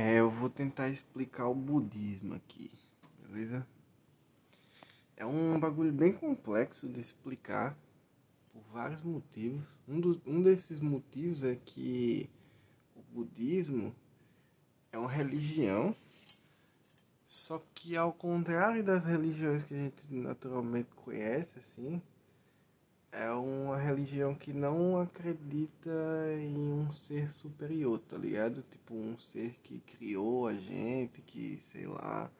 É, eu vou tentar explicar o budismo aqui, beleza? É um bagulho bem complexo de explicar por vários motivos. Um, do, um desses motivos é que o budismo é uma religião, só que ao contrário das religiões que a gente naturalmente conhece, assim, é uma religião que não acredita em um ser superior, tá ligado? Tipo, um ser que criou a gente, que, sei lá,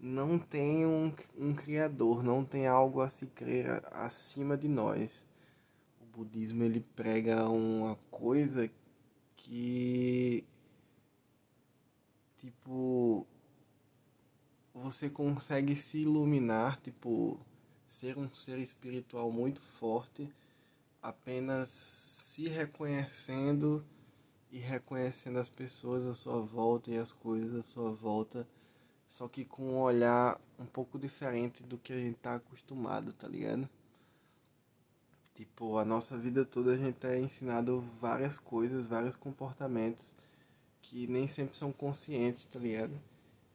não tem um, um criador, não tem algo a se crer acima de nós. O budismo, ele prega uma coisa que, tipo, você consegue se iluminar, tipo ser um ser espiritual muito forte, apenas se reconhecendo e reconhecendo as pessoas à sua volta e as coisas à sua volta, só que com um olhar um pouco diferente do que a gente tá acostumado, tá ligado? Tipo, a nossa vida toda a gente é ensinado várias coisas, vários comportamentos que nem sempre são conscientes, tá ligado?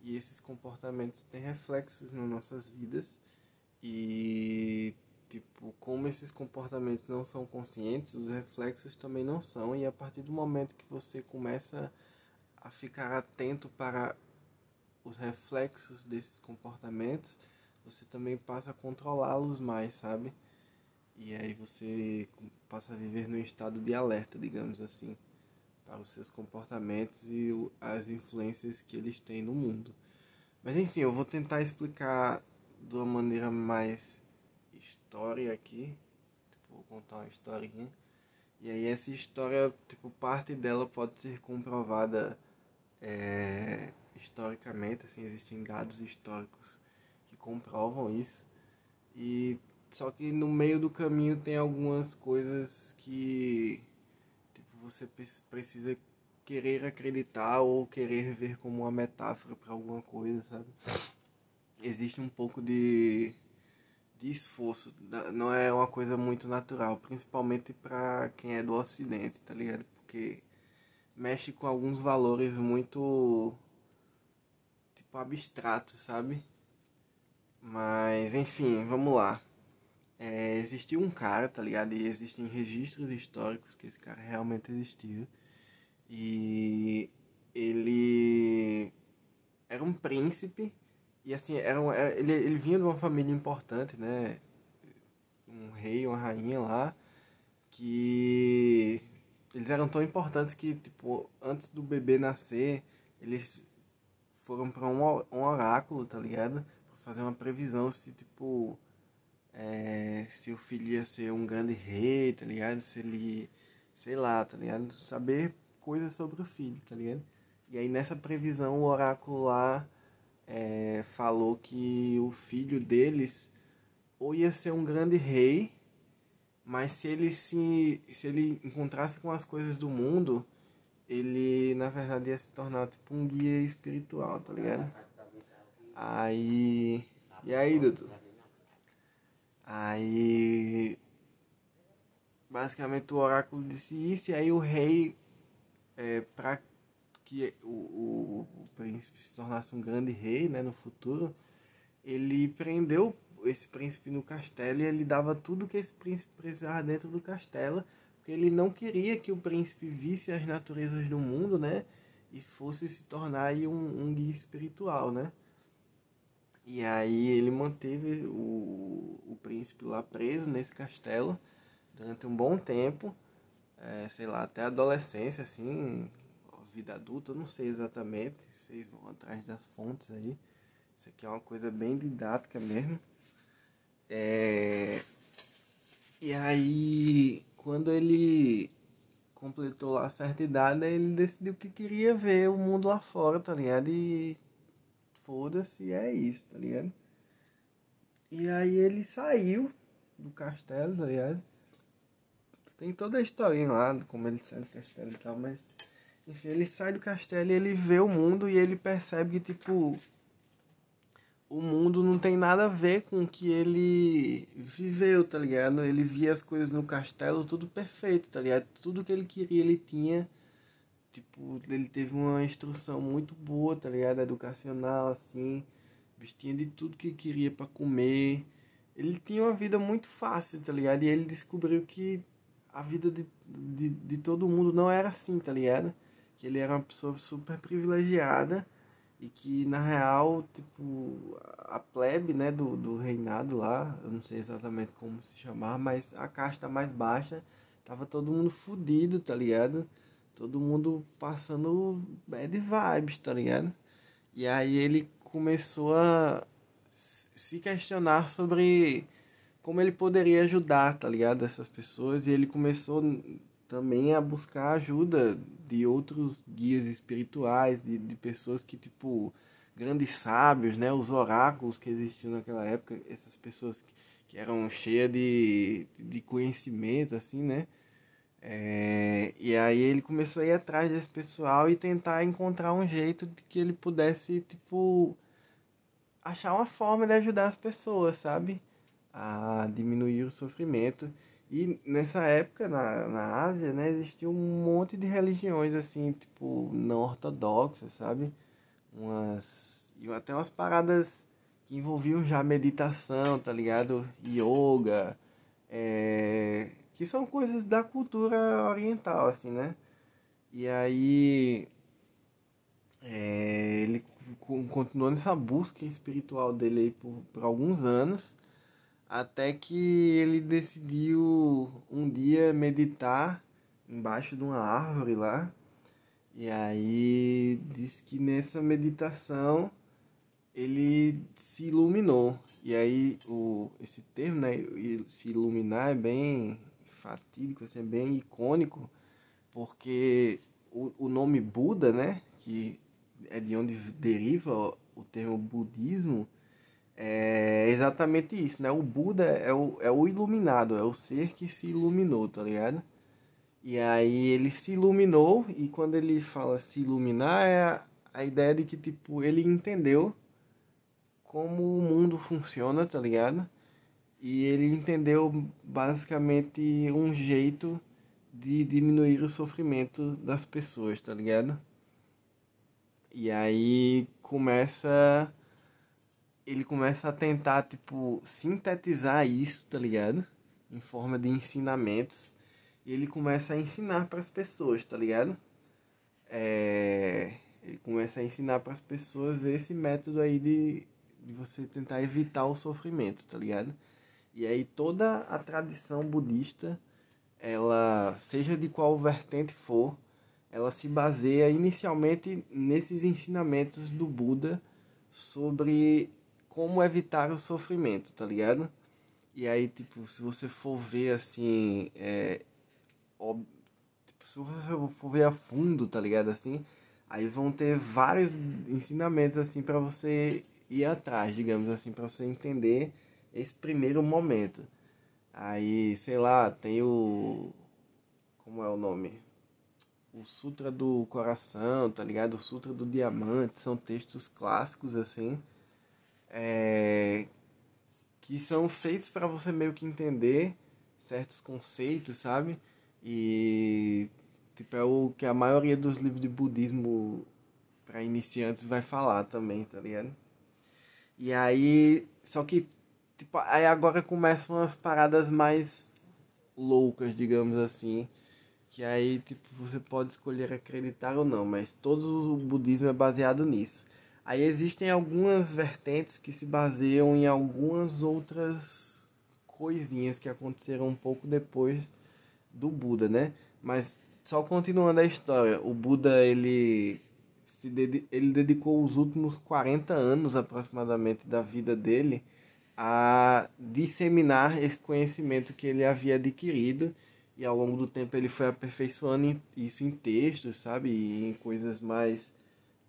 E esses comportamentos têm reflexos nas nossas vidas e, tipo, como esses comportamentos não são conscientes, os reflexos também não são. E a partir do momento que você começa a ficar atento para os reflexos desses comportamentos, você também passa a controlá-los mais, sabe? E aí você passa a viver num estado de alerta, digamos assim, para os seus comportamentos e as influências que eles têm no mundo. Mas enfim, eu vou tentar explicar de uma maneira mais história aqui. Tipo, vou contar uma historinha. E aí essa história, tipo, parte dela pode ser comprovada é, historicamente, assim, existem dados históricos que comprovam isso. E só que no meio do caminho tem algumas coisas que tipo, você precisa querer acreditar ou querer ver como uma metáfora para alguma coisa, sabe? Existe um pouco de, de esforço, não é uma coisa muito natural, principalmente para quem é do ocidente, tá ligado? Porque mexe com alguns valores muito tipo abstratos, sabe? Mas enfim, vamos lá. É, existiu um cara, tá ligado? E existem registros históricos que esse cara realmente existiu. E ele era um príncipe e assim, era, um, ele, ele vinha de uma família importante, né? Um rei, uma rainha lá, que eles eram tão importantes que, tipo, antes do bebê nascer, eles foram para um, um oráculo, tá ligado? Pra fazer uma previsão se, tipo, é, se o filho ia ser um grande rei, tá ligado? Se ele, sei lá, tá ligado? Saber coisas sobre o filho, tá ligado? E aí nessa previsão o oráculo lá é, falou que o filho deles ou ia ser um grande rei, mas se ele se, se ele encontrasse com as coisas do mundo, ele na verdade ia se tornar tipo um guia espiritual, tá ligado? Aí. E aí, Dudu? Aí. Basicamente o oráculo disse isso, e aí o rei, é, pra que o, o, príncipe se tornasse um grande rei né, no futuro, ele prendeu esse príncipe no castelo e ele dava tudo que esse príncipe precisava dentro do castelo, porque ele não queria que o príncipe visse as naturezas do mundo, né? E fosse se tornar aí um, um guia espiritual, né? E aí ele manteve o, o príncipe lá preso nesse castelo durante um bom tempo, é, sei lá, até a adolescência, assim, vida adulta, eu não sei exatamente, vocês vão atrás das fontes aí. Isso aqui é uma coisa bem didática mesmo. É... E aí, quando ele completou lá a certa idade, ele decidiu que queria ver o mundo lá fora, tá ligado? E foda-se, é isso, tá ligado? E aí ele saiu do castelo, tá ligado? Tem toda a historinha lá, como ele saiu do castelo e tal, mas enfim, ele sai do castelo e ele vê o mundo e ele percebe que, tipo, o mundo não tem nada a ver com o que ele viveu, tá ligado? Ele via as coisas no castelo tudo perfeito, tá ligado? Tudo que ele queria ele tinha tipo, ele teve uma instrução muito boa, tá ligado? Educacional, assim. Vestia de tudo que queria para comer. Ele tinha uma vida muito fácil, tá ligado? E ele descobriu que a vida de, de, de todo mundo não era assim, tá ligado? Que ele era uma pessoa super privilegiada e que na real, tipo, a plebe, né, do, do reinado lá, eu não sei exatamente como se chamar, mas a casta mais baixa, tava todo mundo fudido, tá ligado? Todo mundo passando bad vibes, tá ligado? E aí ele começou a se questionar sobre como ele poderia ajudar, tá ligado? Essas pessoas. E ele começou também a buscar ajuda de outros guias espirituais, de, de pessoas que, tipo, grandes sábios, né? Os oráculos que existiam naquela época, essas pessoas que, que eram cheias de, de conhecimento, assim, né? É, e aí ele começou a ir atrás desse pessoal e tentar encontrar um jeito de que ele pudesse, tipo, achar uma forma de ajudar as pessoas, sabe? A diminuir o sofrimento. E nessa época, na, na Ásia, né, existia um monte de religiões, assim, tipo, não ortodoxas, sabe? Umas. E até umas paradas que envolviam já meditação, tá ligado? Yoga, é, que são coisas da cultura oriental, assim, né? E aí. É, ele continuou nessa busca espiritual dele aí por, por alguns anos até que ele decidiu um dia meditar embaixo de uma árvore lá. E aí diz que nessa meditação ele se iluminou. E aí o, esse termo, né, se iluminar é bem fatídico, assim, é bem icônico, porque o, o nome Buda, né, que é de onde deriva o termo budismo, é exatamente isso, né? O Buda é o, é o iluminado, é o ser que se iluminou, tá ligado? E aí ele se iluminou, e quando ele fala se iluminar, é a, a ideia de que, tipo, ele entendeu como o mundo funciona, tá ligado? E ele entendeu basicamente um jeito de diminuir o sofrimento das pessoas, tá ligado? E aí começa ele começa a tentar, tipo, sintetizar isso, tá ligado? Em forma de ensinamentos. E ele começa a ensinar para as pessoas, tá ligado? É... Ele começa a ensinar para as pessoas esse método aí de, de você tentar evitar o sofrimento, tá ligado? E aí toda a tradição budista, ela, seja de qual vertente for, ela se baseia inicialmente nesses ensinamentos do Buda sobre como evitar o sofrimento, tá ligado? E aí, tipo, se você for ver assim, é, ó, tipo, se você for ver a fundo, tá ligado? Assim, aí vão ter vários ensinamentos assim para você ir atrás, digamos assim, para você entender esse primeiro momento. Aí, sei lá, tem o como é o nome? O Sutra do Coração, tá ligado? O Sutra do Diamante, são textos clássicos assim é, que são feitos para você meio que entender certos conceitos, sabe? E tipo é o que a maioria dos livros de budismo para iniciantes vai falar também, tá ligado? E aí, só que tipo, aí agora começam as paradas mais loucas, digamos assim, que aí tipo você pode escolher acreditar ou não, mas todo o budismo é baseado nisso. Aí existem algumas vertentes que se baseiam em algumas outras coisinhas que aconteceram um pouco depois do Buda, né? Mas só continuando a história, o Buda ele se ded ele dedicou os últimos 40 anos aproximadamente da vida dele a disseminar esse conhecimento que ele havia adquirido e ao longo do tempo ele foi aperfeiçoando isso em textos, sabe, e em coisas mais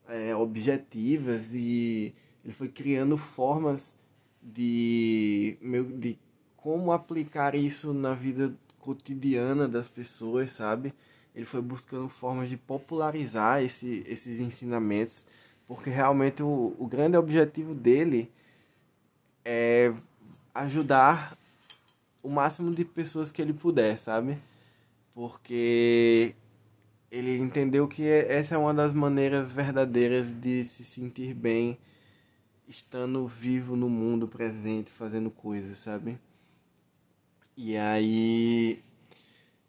é, objetivas e ele foi criando formas de, de como aplicar isso na vida cotidiana das pessoas, sabe? Ele foi buscando formas de popularizar esse, esses ensinamentos, porque realmente o, o grande objetivo dele é ajudar o máximo de pessoas que ele puder, sabe? Porque ele entendeu que essa é uma das maneiras verdadeiras de se sentir bem estando vivo no mundo presente, fazendo coisas, sabe? E aí,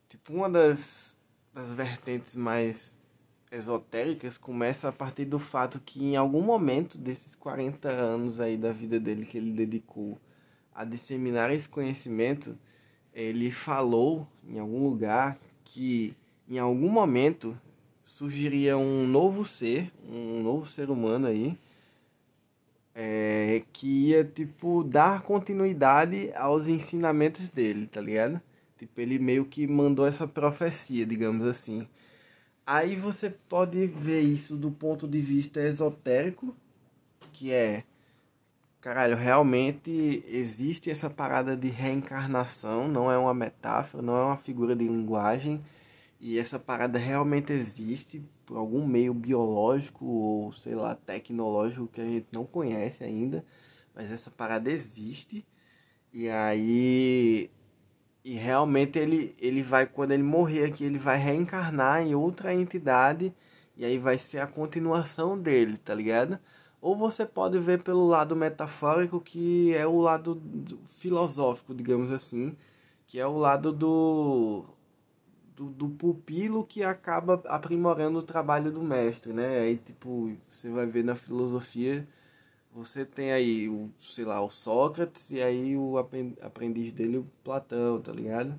tipo, uma das, das vertentes mais esotéricas começa a partir do fato que em algum momento desses 40 anos aí da vida dele que ele dedicou a disseminar esse conhecimento, ele falou em algum lugar que em algum momento surgiria um novo ser, um novo ser humano aí, é, que ia tipo dar continuidade aos ensinamentos dele, tá ligado? Tipo, ele meio que mandou essa profecia, digamos assim. Aí você pode ver isso do ponto de vista esotérico, que é caralho, realmente existe essa parada de reencarnação, não é uma metáfora, não é uma figura de linguagem, e essa parada realmente existe por algum meio biológico ou sei lá, tecnológico que a gente não conhece ainda, mas essa parada existe. E aí e realmente ele, ele vai, quando ele morrer aqui, ele vai reencarnar em outra entidade e aí vai ser a continuação dele, tá ligado? Ou você pode ver pelo lado metafórico, que é o lado filosófico, digamos assim, que é o lado do, do, do, pupilo que acaba aprimorando o trabalho do mestre, né? Aí, tipo, você vai ver na filosofia você tem aí o, sei lá, o Sócrates e aí o aprendiz dele, o Platão, tá ligado?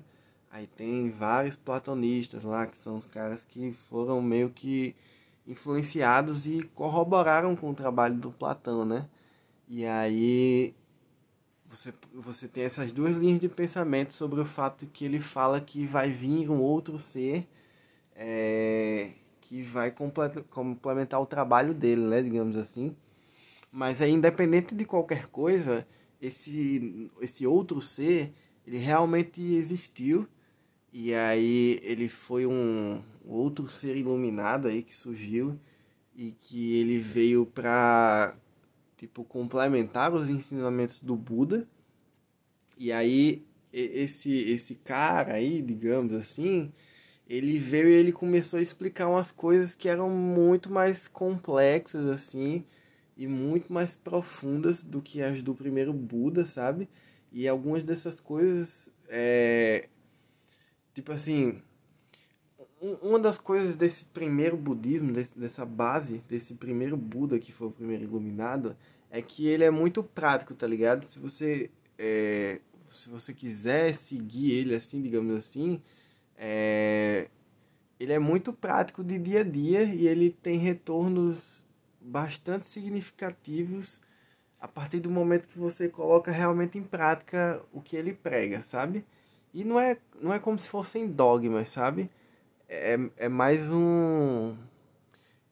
Aí tem vários platonistas lá, que são os caras que foram meio que influenciados e corroboraram com o trabalho do Platão, né? E aí você, você tem essas duas linhas de pensamento sobre o fato que ele fala que vai vir um outro ser é, que vai complementar o trabalho dele, né? Digamos assim. Mas é independente de qualquer coisa, esse, esse outro ser, ele realmente existiu. E aí ele foi um outro ser iluminado aí que surgiu e que ele veio para tipo complementar os ensinamentos do Buda. E aí esse esse cara aí, digamos assim, ele veio e ele começou a explicar umas coisas que eram muito mais complexas assim e muito mais profundas do que as do primeiro Buda, sabe? E algumas dessas coisas, é, tipo assim, uma das coisas desse primeiro budismo, desse, dessa base, desse primeiro Buda que foi o primeiro iluminado, é que ele é muito prático, tá ligado? Se você, é, se você quiser seguir ele assim, digamos assim, é, ele é muito prático de dia a dia e ele tem retornos bastante significativos a partir do momento que você coloca realmente em prática o que ele prega, sabe? E não é, não é como se fossem dogmas, sabe? É, é mais um.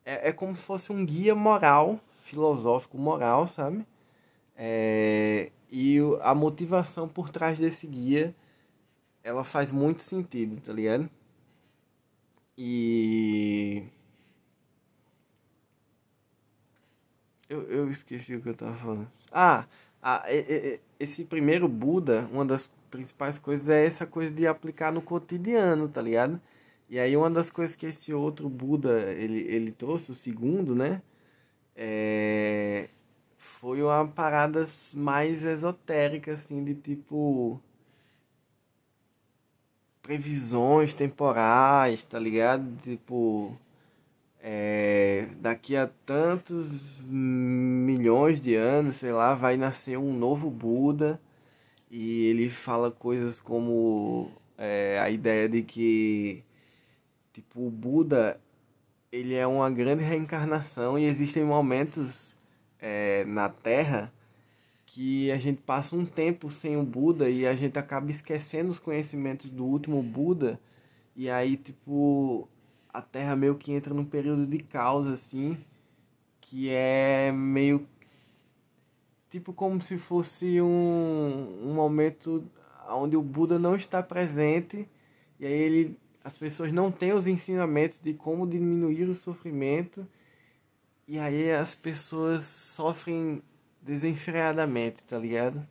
É, é como se fosse um guia moral, filosófico moral, sabe? É, e a motivação por trás desse guia ela faz muito sentido, tá ligado? E Eu, eu esqueci o que eu tava falando. Ah, ah esse primeiro Buda, uma das principais coisas é essa coisa de aplicar no cotidiano, tá ligado? E aí uma das coisas que esse outro Buda ele, ele trouxe, o segundo, né? É, foi uma parada mais esotérica, assim, de tipo previsões temporais, tá ligado? Tipo é, daqui a tantos milhões de anos, sei lá, vai nascer um novo Buda e ele fala coisas como é, a ideia de que tipo o Buda ele é uma grande reencarnação e existem momentos é, na Terra que a gente passa um tempo sem o Buda e a gente acaba esquecendo os conhecimentos do último Buda. E aí tipo a Terra meio que entra num período de caos, assim, que é meio tipo como se fosse um, um momento onde o Buda não está presente. E aí ele as pessoas não têm os ensinamentos de como diminuir o sofrimento e aí as pessoas sofrem desenfreadamente, tá ligado?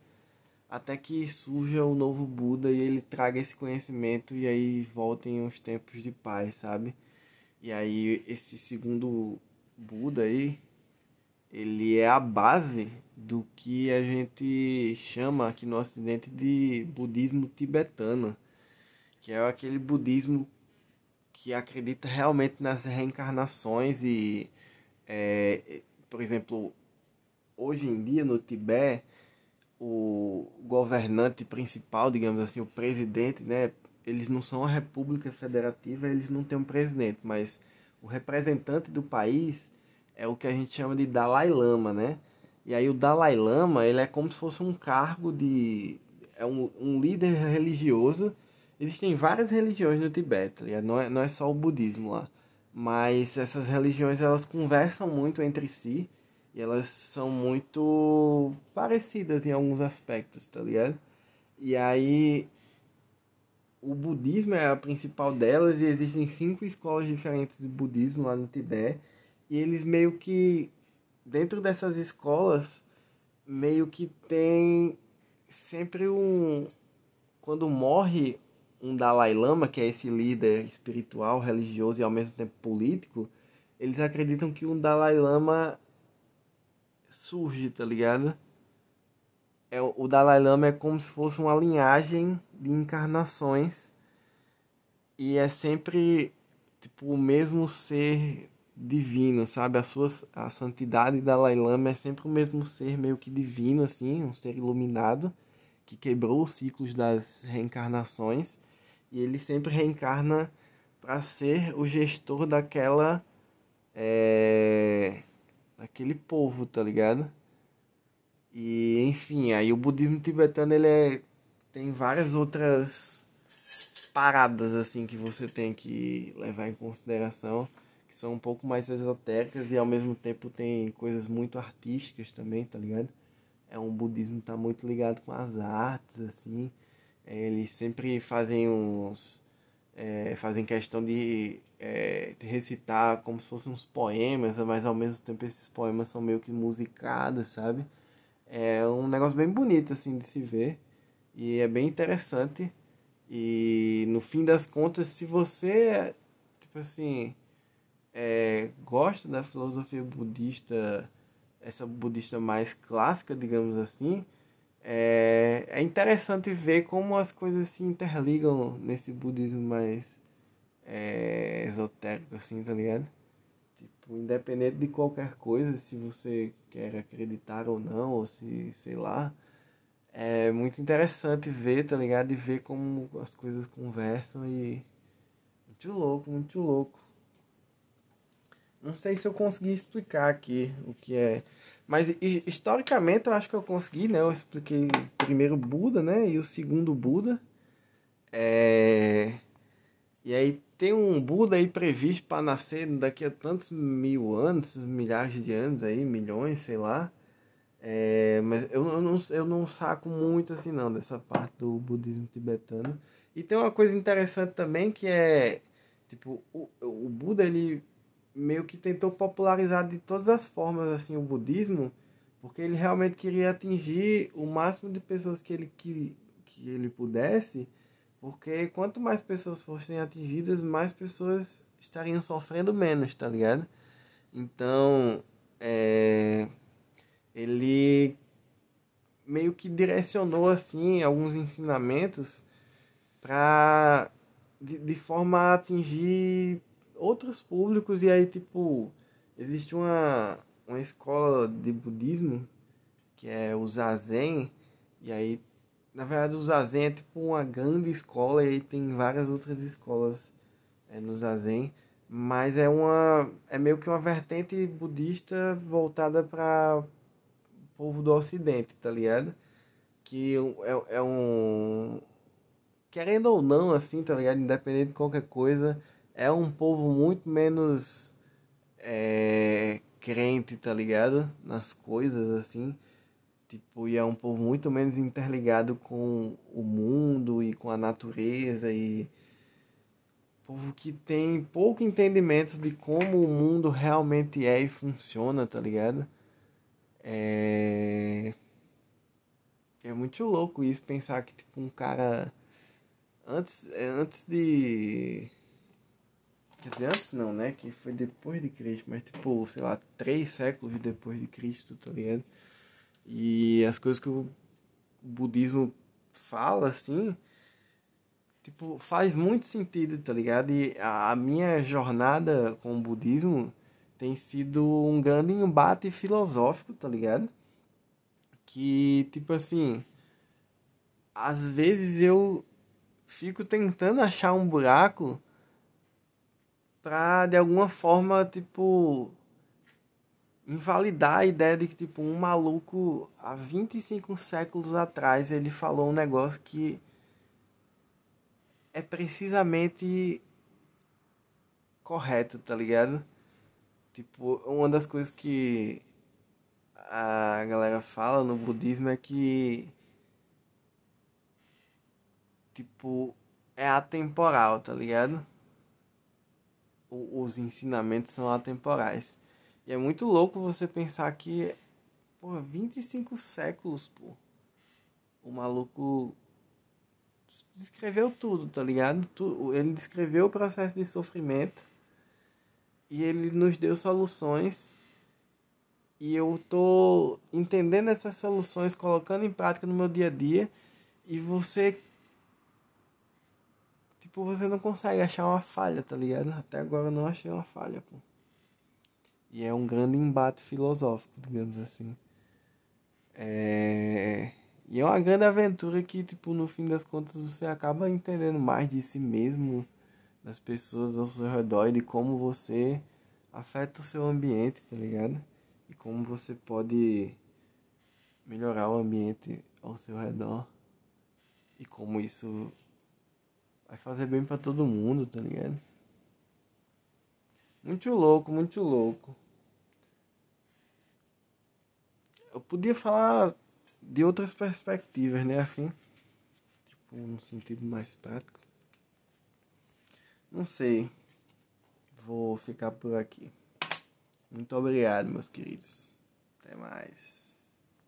Até que surja o novo Buda e ele traga esse conhecimento e aí voltem os tempos de paz, sabe? E aí esse segundo Buda aí, ele é a base do que a gente chama aqui no ocidente de budismo tibetano, que é aquele budismo que acredita realmente nas reencarnações e é, por exemplo, hoje em dia no Tibete, o governante principal, digamos assim, o presidente, né? Eles não são uma república federativa, eles não têm um presidente, mas o representante do país é o que a gente chama de Dalai Lama, né? E aí o Dalai Lama, ele é como se fosse um cargo de... é um, um líder religioso. Existem várias religiões no Tibete, tá não é, não é só o budismo lá. Mas essas religiões, elas conversam muito entre si e elas são muito parecidas em alguns aspectos, tá ligado? E aí o budismo é a principal delas e existem cinco escolas diferentes de budismo lá no Tibete e eles meio que dentro dessas escolas meio que tem sempre um quando morre um Dalai Lama, que é esse líder espiritual, religioso e ao mesmo tempo político, eles acreditam que um Dalai Lama surge, tá ligado? É, o Dalai Lama é como se fosse uma linhagem de encarnações e é sempre tipo o mesmo ser divino, sabe? A sua a santidade de Dalai Lama é sempre o mesmo ser meio que divino assim, um ser iluminado que quebrou os ciclos das reencarnações e ele sempre reencarna para ser o gestor daquela é, daquele povo, tá ligado? E enfim, aí o budismo tibetano ele é, tem várias outras paradas assim que você tem que levar em consideração, que são um pouco mais esotéricas e ao mesmo tempo tem coisas muito artísticas também, tá ligado? É um budismo tá muito ligado com as artes assim. Eles sempre fazem uns é, fazem questão de, é, recitar como se fossem uns poemas, mas ao mesmo tempo esses poemas são meio que musicados, sabe? É um negócio bem bonito assim de se ver e é bem interessante. E no fim das contas, se você, tipo assim, é, gosta da filosofia budista, essa budista mais clássica, digamos assim, é, é interessante ver como as coisas se interligam nesse budismo mais é, esotérico, assim, tá ligado? Tipo, independente de qualquer coisa, se você quer acreditar ou não, ou se, sei lá, é muito interessante ver, tá ligado? E ver como as coisas conversam e. Muito louco, muito louco. Não sei se eu consegui explicar aqui o que é mas historicamente eu acho que eu consegui, né? Eu expliquei o primeiro Buda, né? E o segundo Buda. É... E aí tem um Buda aí previsto para nascer daqui a tantos mil anos, milhares de anos aí, milhões, sei lá. É... Mas eu, eu, não, eu não saco muito assim não dessa parte do budismo tibetano. E tem uma coisa interessante também que é tipo o, o Buda ele meio que tentou popularizar de todas as formas assim o budismo, porque ele realmente queria atingir o máximo de pessoas que ele que, que ele pudesse, porque quanto mais pessoas fossem atingidas, mais pessoas estariam sofrendo menos, tá ligado? Então, é, ele meio que direcionou assim alguns ensinamentos para de, de forma a atingir outros públicos e aí tipo existe uma uma escola de budismo que é o Zazen e aí na verdade o Zazen é tipo uma grande escola e aí tem várias outras escolas é, no Zazen mas é uma é meio que uma vertente budista voltada para povo do Ocidente tá ligado? Que é, é um querendo ou não assim tá ligado? Independente de qualquer coisa é um povo muito menos é, crente, tá ligado? Nas coisas assim. Tipo, e é um povo muito menos interligado com o mundo e com a natureza e povo que tem pouco entendimento de como o mundo realmente é e funciona, tá ligado? É é muito louco isso pensar que tipo um cara antes antes de Quer dizer, antes não, né? Que foi depois de Cristo, mas tipo, sei lá, três séculos depois de Cristo, tá ligado? E as coisas que o budismo fala, assim, tipo, faz muito sentido, tá ligado? E a minha jornada com o budismo tem sido um grande embate filosófico, tá ligado? Que, tipo assim, às vezes eu fico tentando achar um buraco pra de alguma forma, tipo, invalidar a ideia de que, tipo, um maluco há 25 séculos atrás ele falou um negócio que é precisamente correto, tá ligado? Tipo, uma das coisas que a galera fala no budismo é que tipo é atemporal, tá ligado? Os ensinamentos são atemporais. E é muito louco você pensar que, porra, 25 séculos, pô. O maluco descreveu tudo, tá ligado? Ele descreveu o processo de sofrimento e ele nos deu soluções. E eu tô entendendo essas soluções, colocando em prática no meu dia a dia. E você tipo, você não consegue achar uma falha, tá ligado? Até agora eu não achei uma falha, pô. E é um grande embate filosófico, digamos assim. É... E é uma grande aventura que, tipo, no fim das contas você acaba entendendo mais de si mesmo, das pessoas ao seu redor e de como você afeta o seu ambiente, tá ligado? E como você pode melhorar o ambiente ao seu redor. E como isso Vai fazer bem para todo mundo, tá ligado? Muito louco, muito louco. Eu podia falar de outras perspectivas, né? Assim, tipo, no sentido mais prático. Não sei. Vou ficar por aqui. Muito obrigado, meus queridos. Até mais.